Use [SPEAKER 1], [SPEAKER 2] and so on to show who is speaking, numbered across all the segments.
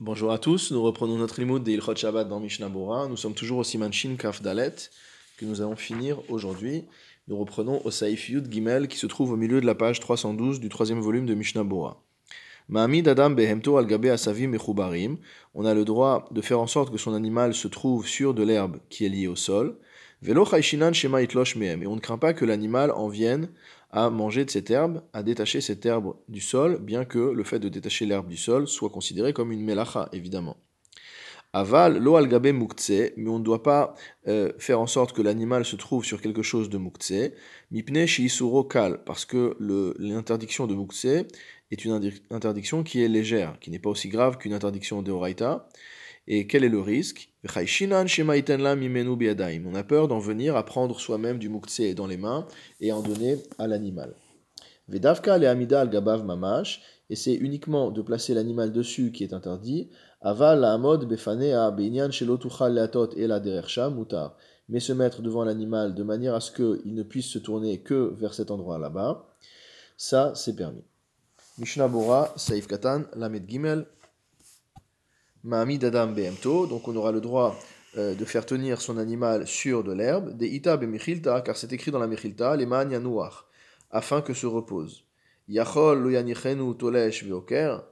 [SPEAKER 1] Bonjour à tous, nous reprenons notre limoud de Ilchot Shabbat dans Mishnah. Nous sommes toujours au Siman Shin Kaf Dalet que nous allons finir aujourd'hui. Nous reprenons au Saif Yud Gimel qui se trouve au milieu de la page 312 du troisième volume de Mishnah Bora. Ma'amid Adam Behemto al Asavim Mechubarim. On a le droit de faire en sorte que son animal se trouve sur de l'herbe qui est liée au sol. Velo Shema Itlosh Mehem. Et on ne craint pas que l'animal en vienne à manger de cette herbe, à détacher cette herbe du sol, bien que le fait de détacher l'herbe du sol soit considéré comme une melacha, évidemment. Aval, lo algabe muktse, mais on ne doit pas euh, faire en sorte que l'animal se trouve sur quelque chose de muktse. Mipne shiisuro kal, parce que l'interdiction de muktse est une interdiction qui est légère, qui n'est pas aussi grave qu'une interdiction de oraita. Et quel est le risque On a peur d'en venir à prendre soi-même du muktse dans les mains et en donner à l'animal. Vedavka le amida gabav mamash, et uniquement de placer l'animal dessus qui est interdit. Aval la amod befanea beinyan shelotuchal leatot et la derersha mutar. Mais se mettre devant l'animal de manière à ce qu'il ne puisse se tourner que vers cet endroit là-bas, ça c'est permis. Mishnah Bora, Saif Katan, Lamed Gimel, Ma'amid Adam Behemto, donc on aura le droit euh, de faire tenir son animal sur de l'herbe, des Ita car c'est écrit dans la Mechilta, les Yanouach, afin que se repose. Veoker.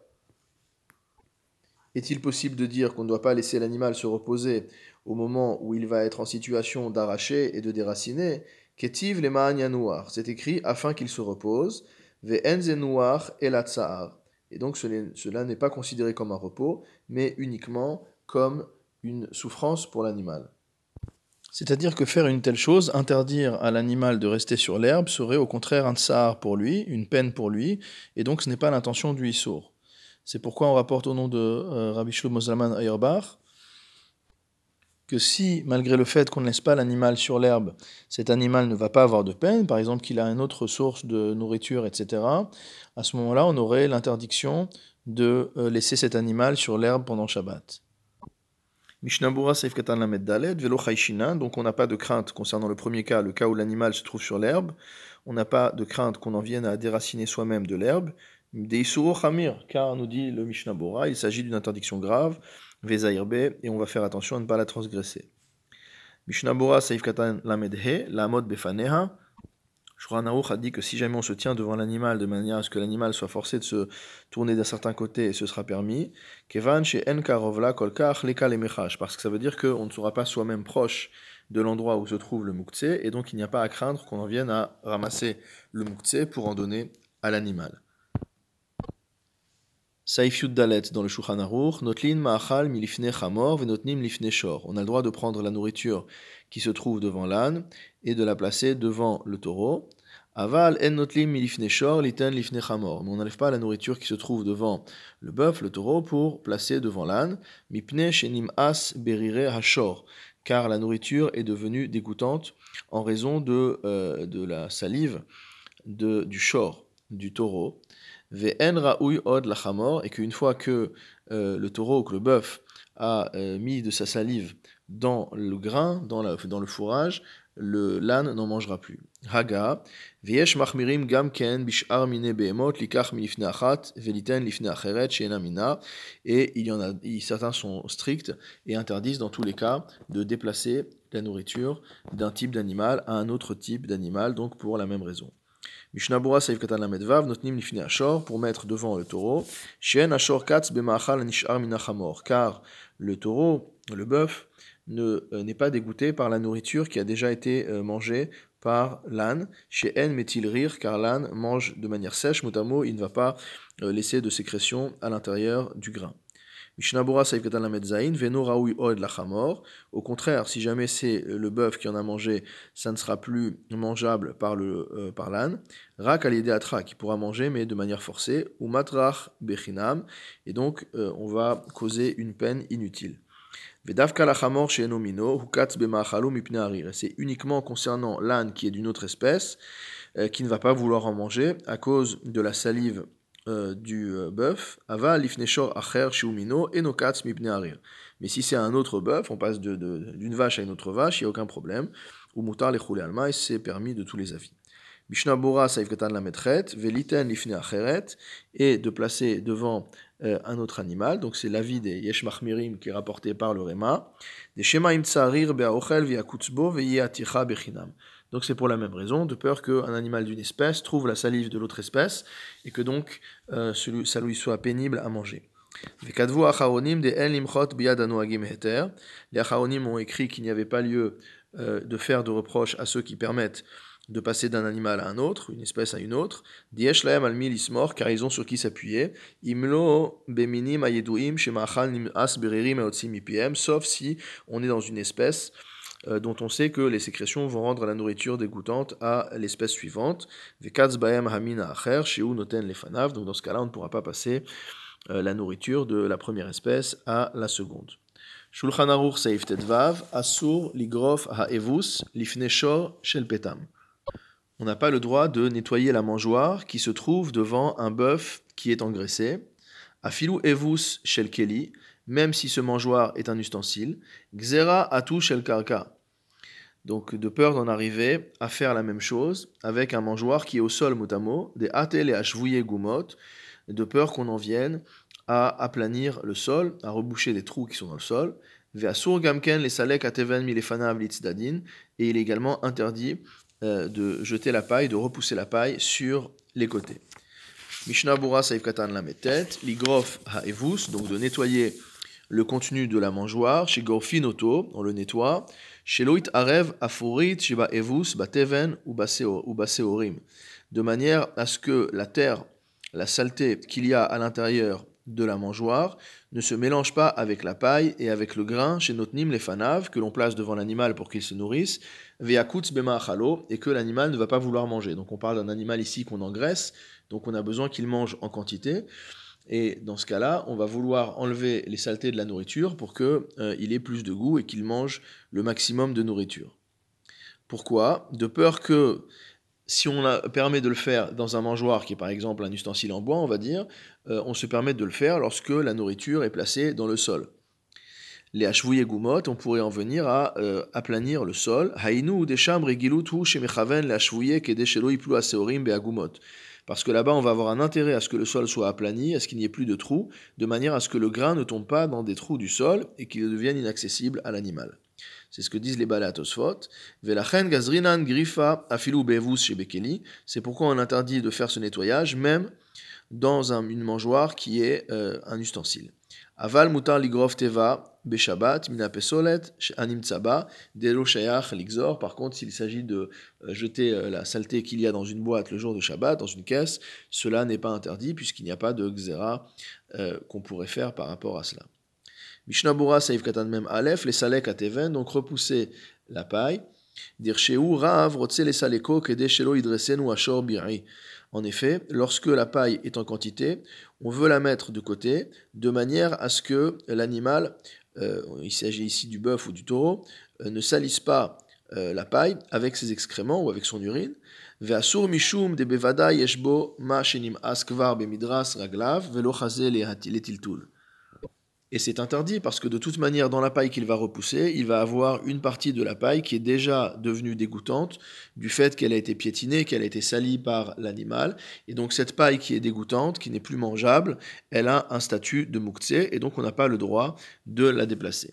[SPEAKER 1] Est-il possible de dire qu'on ne doit pas laisser l'animal se reposer au moment où il va être en situation d'arracher et de déraciner? Ketiv les Yanouach, c'est écrit afin qu'il se repose. Ve'enzenouach Elatsa'ar et donc cela n'est pas considéré comme un repos, mais uniquement comme une souffrance pour l'animal. C'est-à-dire que faire une telle chose, interdire à l'animal de rester sur l'herbe, serait au contraire un tsar pour lui, une peine pour lui, et donc ce n'est pas l'intention du Issour. C'est pourquoi on rapporte au nom de euh, Rabbi Shlomo Zalman Auerbach que si, malgré le fait qu'on ne laisse pas l'animal sur l'herbe, cet animal ne va pas avoir de peine, par exemple qu'il a une autre source de nourriture, etc., à ce moment-là, on aurait l'interdiction de euh, laisser cet animal sur l'herbe pendant Shabbat. Mishnabura Saif Katan Velo donc on n'a pas de crainte concernant le premier cas, le cas où l'animal se trouve sur l'herbe, on n'a pas de crainte qu'on en vienne à déraciner soi-même de l'herbe, Deisuro Chamir, car nous dit le Mishnabura, il s'agit d'une interdiction grave, et on va faire attention à ne pas la transgresser. Mishnabura Saif Katan Lamedhe, Lamod Befaneha. Shuranaruch a dit que si jamais on se tient devant l'animal de manière à ce que l'animal soit forcé de se tourner d'un certain côté, ce sera permis. Kevan chez Enkarovla Kolkach Leka parce que ça veut dire qu'on ne sera pas soi-même proche de l'endroit où se trouve le muktse, et donc il n'y a pas à craindre qu'on en vienne à ramasser le muktse pour en donner à l'animal. Saif Dalet dans le Shulchan Aruch, Notlin Ma'achal milifne chamor venotnim lifne shor. On a le droit de prendre la nourriture qui se trouve devant l'âne et de la placer devant le taureau. Aval en notlim milifne shor liten lifne chamor. Mais on n'enlève pas la nourriture qui se trouve devant le bœuf, le taureau, pour placer devant l'âne. Mipne shenim as berire hashor. Car la nourriture est devenue dégoûtante en raison de, euh, de la salive de, du shor, du taureau et qu'une fois que euh, le taureau, que le bœuf a euh, mis de sa salive dans le grain, dans, dans le fourrage, le l'âne n'en mangera plus. Haga, viesh machmirim gam ken bishar mine behemot likach milifne achat veliten lifne acheret mina. Et il y en a, certains sont stricts et interdisent dans tous les cas de déplacer la nourriture d'un type d'animal à un autre type d'animal, donc pour la même raison. Katan Notnim Lifne Ashor, pour mettre devant le taureau. Shen Ashor Katz Bemachal Nishar Minachamor, car le taureau, le bœuf, euh, n'est pas dégoûté par la nourriture qui a déjà été euh, mangée par l'âne. Chez En Metil Rir, car l'âne mange de manière sèche, mot il ne va pas euh, laisser de sécrétion à l'intérieur du grain. Au contraire, si jamais c'est le bœuf qui en a mangé, ça ne sera plus mangeable par le euh, par l'âne. Rak qui pourra manger mais de manière forcée. Ou Matrach Bechinam. Et donc euh, on va causer une peine inutile. C'est uniquement concernant l'âne qui est d'une autre espèce, euh, qui ne va pas vouloir en manger à cause de la salive euh, du euh, bœuf, ava lifneshor acher shiumino enokatz mipne arir. Mais si c'est un autre bœuf, on passe d'une de, vache à une autre vache, il n'y a aucun problème. Ou alma, c'est permis de tous les avis. Mishnah Bora saif katan la metret, veliten lifne acheret, et de placer devant euh, un autre animal. Donc c'est l'avis des Yesh Machmirim qui est rapporté par le Réma. Des Shemaim Tsarir Be'aochel Ve'akutzbo Ve'yaticha Bechinam. Donc c'est pour la même raison, de peur qu'un animal d'une espèce trouve la salive de l'autre espèce et que donc euh, ça lui soit pénible à manger. Les Acharonim ont écrit qu'il n'y avait pas lieu euh, de faire de reproches à ceux qui permettent de passer d'un animal à un autre, une espèce à une autre. Diesh laem al car ils ont sur qui s'appuyer. Imlo sauf si on est dans une espèce dont on sait que les sécrétions vont rendre la nourriture dégoûtante à l'espèce suivante. Hamina acher, noten lefanav. Donc dans ce cas-là, on ne pourra pas passer euh, la nourriture de la première espèce à la seconde. Shulchan Aruch Seif Asur Ligrof Ha'evus Lifneshor Shel Petam on n'a pas le droit de nettoyer la mangeoire qui se trouve devant un bœuf qui est engraissé. Afilou evus shel keli, même si ce mangeoire est un ustensile. Xera atu shel karka. Donc, de peur d'en arriver à faire la même chose avec un mangeoire qui est au sol motamo, des atel et ashvouye gumot, de peur qu'on en vienne à aplanir le sol, à reboucher des trous qui sont dans le sol. Ve'asur gamken les salek ateven milefanav et il est également interdit euh, de jeter la paille, de repousser la paille sur les côtés. Mishnah Bura Saif ligrof ha'evus, donc de nettoyer le contenu de la mangeoire, chez Gorfinoto, on le nettoie, chez Loit Arev Afurit, Shiba Evus, Bateven ou Baseorim, de manière à ce que la terre, la saleté qu'il y a à l'intérieur de la mangeoire ne se mélange pas avec la paille et avec le grain chez Notnim les fanaves que l'on place devant l'animal pour qu'il se nourrisse, et que l'animal ne va pas vouloir manger. Donc on parle d'un animal ici qu'on engraisse, donc on a besoin qu'il mange en quantité. Et dans ce cas-là, on va vouloir enlever les saletés de la nourriture pour qu'il euh, ait plus de goût et qu'il mange le maximum de nourriture. Pourquoi? De peur que si on permet de le faire dans un mangeoire qui est par exemple un ustensile en bois, on va dire, euh, on se permet de le faire lorsque la nourriture est placée dans le sol. Les hachvouye gumot, on pourrait en venir à euh, aplanir le sol. Hainu desham regilutu shemechaven le kedeshelo iplu aseorim beagumot. Parce que là-bas, on va avoir un intérêt à ce que le sol soit aplani, à ce qu'il n'y ait plus de trous, de manière à ce que le grain ne tombe pas dans des trous du sol et qu'il devienne inaccessible à l'animal. C'est ce que disent les. Velachen gazrinan grifa afilu bevus chez Bekeli. C'est pourquoi on interdit de faire ce nettoyage, même dans une mangeoire qui est euh, un ustensile. Aval mutar ligrof teva beshabat mina pesolet anim tsaba delo shayach ligzor. Par contre, s'il s'agit de euh, jeter euh, la saleté qu'il y a dans une boîte le jour de Shabbat, dans une caisse, cela n'est pas interdit puisqu'il n'y a pas de xéra qu'on pourrait faire par rapport à cela. Mishnabura Saif Katan Mem Aleph, les salek ateven, donc repousser la paille. Dirsheu Rav Rotse les saleko Idresenu Ashor Biri. En effet, lorsque la paille est en quantité, on veut la mettre de côté de manière à ce que l'animal, euh, il s'agit ici du bœuf ou du taureau, euh, ne salisse pas euh, la paille avec ses excréments ou avec son urine. De. Et c'est interdit parce que de toute manière, dans la paille qu'il va repousser, il va avoir une partie de la paille qui est déjà devenue dégoûtante du fait qu'elle a été piétinée, qu'elle a été salie par l'animal. Et donc cette paille qui est dégoûtante, qui n'est plus mangeable, elle a un statut de mouktsé et donc on n'a pas le droit de la déplacer.